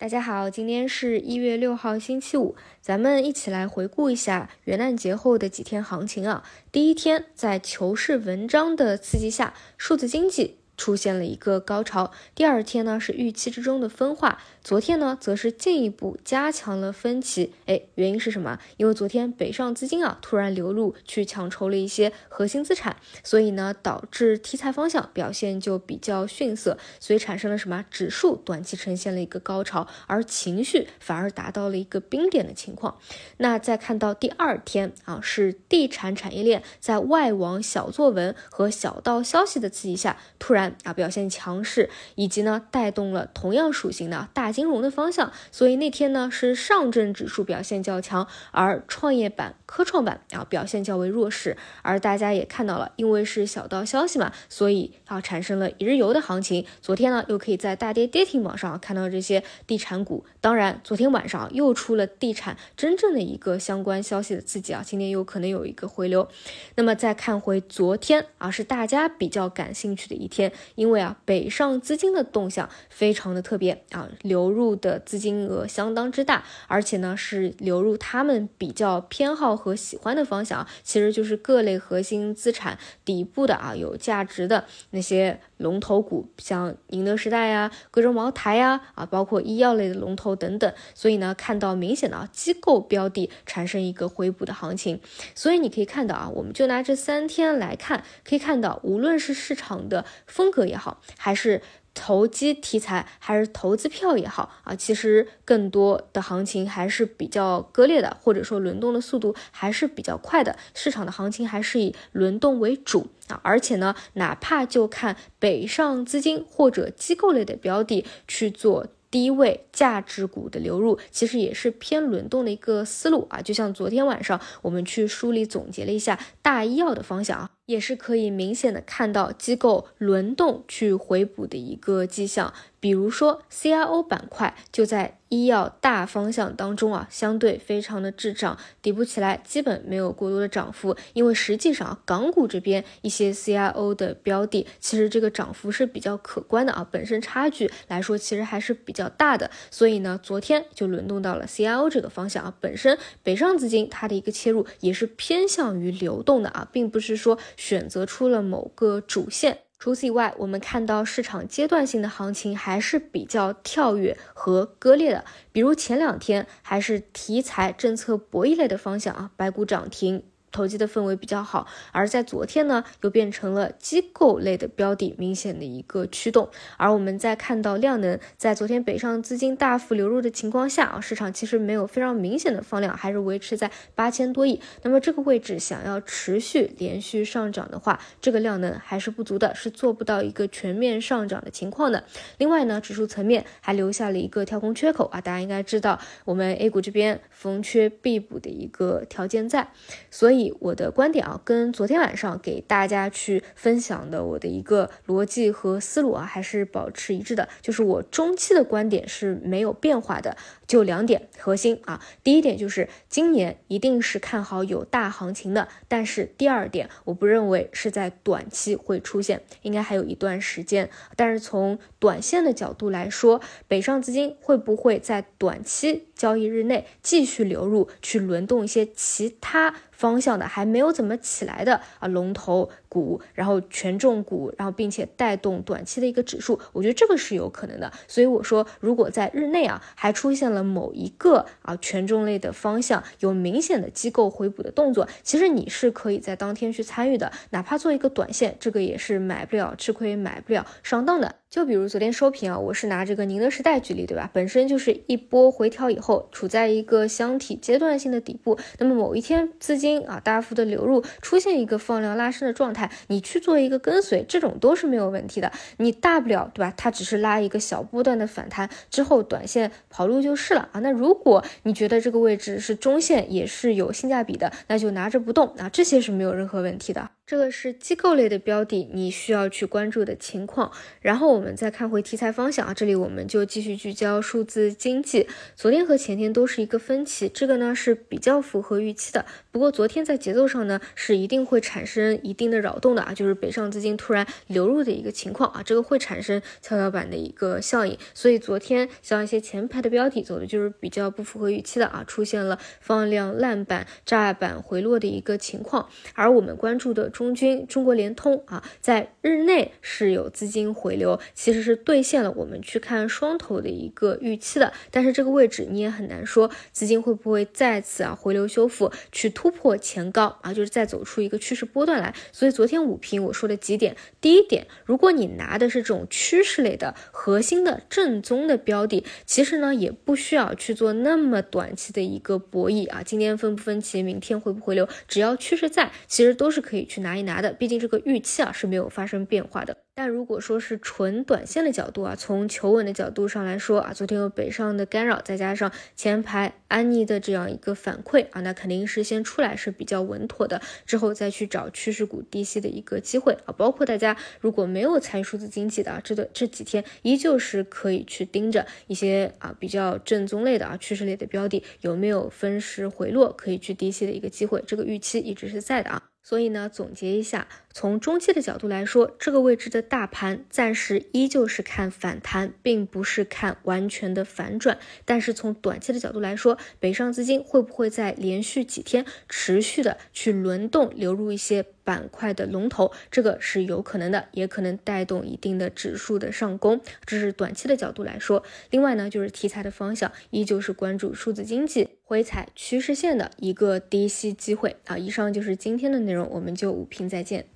大家好，今天是一月六号，星期五，咱们一起来回顾一下元旦节后的几天行情啊。第一天，在求是文章的刺激下，数字经济。出现了一个高潮，第二天呢是预期之中的分化，昨天呢则是进一步加强了分歧。哎，原因是什么？因为昨天北上资金啊突然流入去抢筹了一些核心资产，所以呢导致题材方向表现就比较逊色，所以产生了什么？指数短期呈现了一个高潮，而情绪反而达到了一个冰点的情况。那再看到第二天啊，是地产产业链在外网小作文和小道消息的刺激下，突然。啊，表现强势，以及呢带动了同样属性的大金融的方向，所以那天呢是上证指数表现较强，而创业板、科创板啊表现较为弱势。而大家也看到了，因为是小道消息嘛，所以啊产生了一日游的行情。昨天呢又可以在大跌跌停榜上看到这些地产股。当然，昨天晚上又出了地产真正的一个相关消息的刺激啊，今天有可能有一个回流。那么再看回昨天啊，是大家比较感兴趣的一天。因为啊，北上资金的动向非常的特别啊，流入的资金额相当之大，而且呢是流入他们比较偏好和喜欢的方向，其实就是各类核心资产底部的啊有价值的那些龙头股，像宁德时代呀、贵州茅台呀啊，包括医药类的龙头等等。所以呢，看到明显的啊机构标的产生一个回补的行情。所以你可以看到啊，我们就拿这三天来看，可以看到无论是市场的风风格。也好，还是投机题材，还是投资票也好啊，其实更多的行情还是比较割裂的，或者说轮动的速度还是比较快的。市场的行情还是以轮动为主啊，而且呢，哪怕就看北上资金或者机构类的标的去做低位价值股的流入，其实也是偏轮动的一个思路啊。就像昨天晚上我们去梳理总结了一下大医药的方向啊。也是可以明显的看到机构轮动去回补的一个迹象，比如说 CRO 板块就在医药大方向当中啊，相对非常的滞涨，底部起来基本没有过多的涨幅，因为实际上港股这边一些 CRO 的标的，其实这个涨幅是比较可观的啊，本身差距来说其实还是比较大的，所以呢，昨天就轮动到了 CRO 这个方向啊，本身北上资金它的一个切入也是偏向于流动的啊，并不是说。选择出了某个主线，除此以外，我们看到市场阶段性的行情还是比较跳跃和割裂的。比如前两天还是题材、政策博弈类的方向啊，白股涨停。投机的氛围比较好，而在昨天呢，又变成了机构类的标的明显的一个驱动。而我们在看到量能在昨天北上资金大幅流入的情况下啊，市场其实没有非常明显的放量，还是维持在八千多亿。那么这个位置想要持续连续上涨的话，这个量能还是不足的，是做不到一个全面上涨的情况的。另外呢，指数层面还留下了一个跳空缺口啊，大家应该知道我们 A 股这边逢缺必补的一个条件在，所以。我的观点啊，跟昨天晚上给大家去分享的我的一个逻辑和思路啊，还是保持一致的。就是我中期的观点是没有变化的，就两点核心啊。第一点就是今年一定是看好有大行情的，但是第二点，我不认为是在短期会出现，应该还有一段时间。但是从短线的角度来说，北上资金会不会在短期交易日内继续流入，去轮动一些其他？方向的还没有怎么起来的啊，龙头股，然后权重股，然后并且带动短期的一个指数，我觉得这个是有可能的。所以我说，如果在日内啊还出现了某一个啊权重类的方向有明显的机构回补的动作，其实你是可以在当天去参与的，哪怕做一个短线，这个也是买不了吃亏，买不了上当的。就比如昨天收评啊，我是拿这个宁德时代举例，对吧？本身就是一波回调以后，处在一个箱体阶段性的底部，那么某一天资金啊大幅的流入，出现一个放量拉升的状态，你去做一个跟随，这种都是没有问题的。你大不了，对吧？它只是拉一个小波段的反弹之后，短线跑路就是了啊。那如果你觉得这个位置是中线，也是有性价比的，那就拿着不动啊，这些是没有任何问题的。这个是机构类的标的，你需要去关注的情况。然后我们再看回题材方向啊，这里我们就继续聚焦数字经济。昨天和前天都是一个分歧，这个呢是比较符合预期的。不过昨天在节奏上呢是一定会产生一定的扰动的啊，就是北上资金突然流入的一个情况啊，这个会产生跷跷板的一个效应。所以昨天像一些前排的标的走的就是比较不符合预期的啊，出现了放量烂板、炸板回落的一个情况。而我们关注的中军、中国联通啊，在日内是有资金回流，其实是兑现了我们去看双头的一个预期的。但是这个位置你很难说资金会不会再次啊回流修复，去突破前高啊，就是再走出一个趋势波段来。所以昨天五评我说的几点，第一点，如果你拿的是这种趋势类的核心的正宗的标的，其实呢也不需要去做那么短期的一个博弈啊，今天分不分歧，明天回不回流，只要趋势在，其实都是可以去拿一拿的。毕竟这个预期啊是没有发生变化的。但如果说是纯短线的角度啊，从求稳的角度上来说啊，昨天有北上的干扰，再加上前排安妮的这样一个反馈啊，那肯定是先出来是比较稳妥的，之后再去找趋势股低吸的一个机会啊。包括大家如果没有参与数字经济的啊，这个这几天依旧是可以去盯着一些啊比较正宗类的啊趋势类的标的有没有分时回落，可以去低吸的一个机会，这个预期一直是在的啊。所以呢，总结一下，从中期的角度来说，这个位置的大盘暂时依旧是看反弹，并不是看完全的反转。但是从短期的角度来说，北上资金会不会在连续几天持续的去轮动流入一些？板块的龙头，这个是有可能的，也可能带动一定的指数的上攻，这是短期的角度来说。另外呢，就是题材的方向，依旧是关注数字经济回踩趋势线的一个低吸机会啊。以上就是今天的内容，我们就五评再见。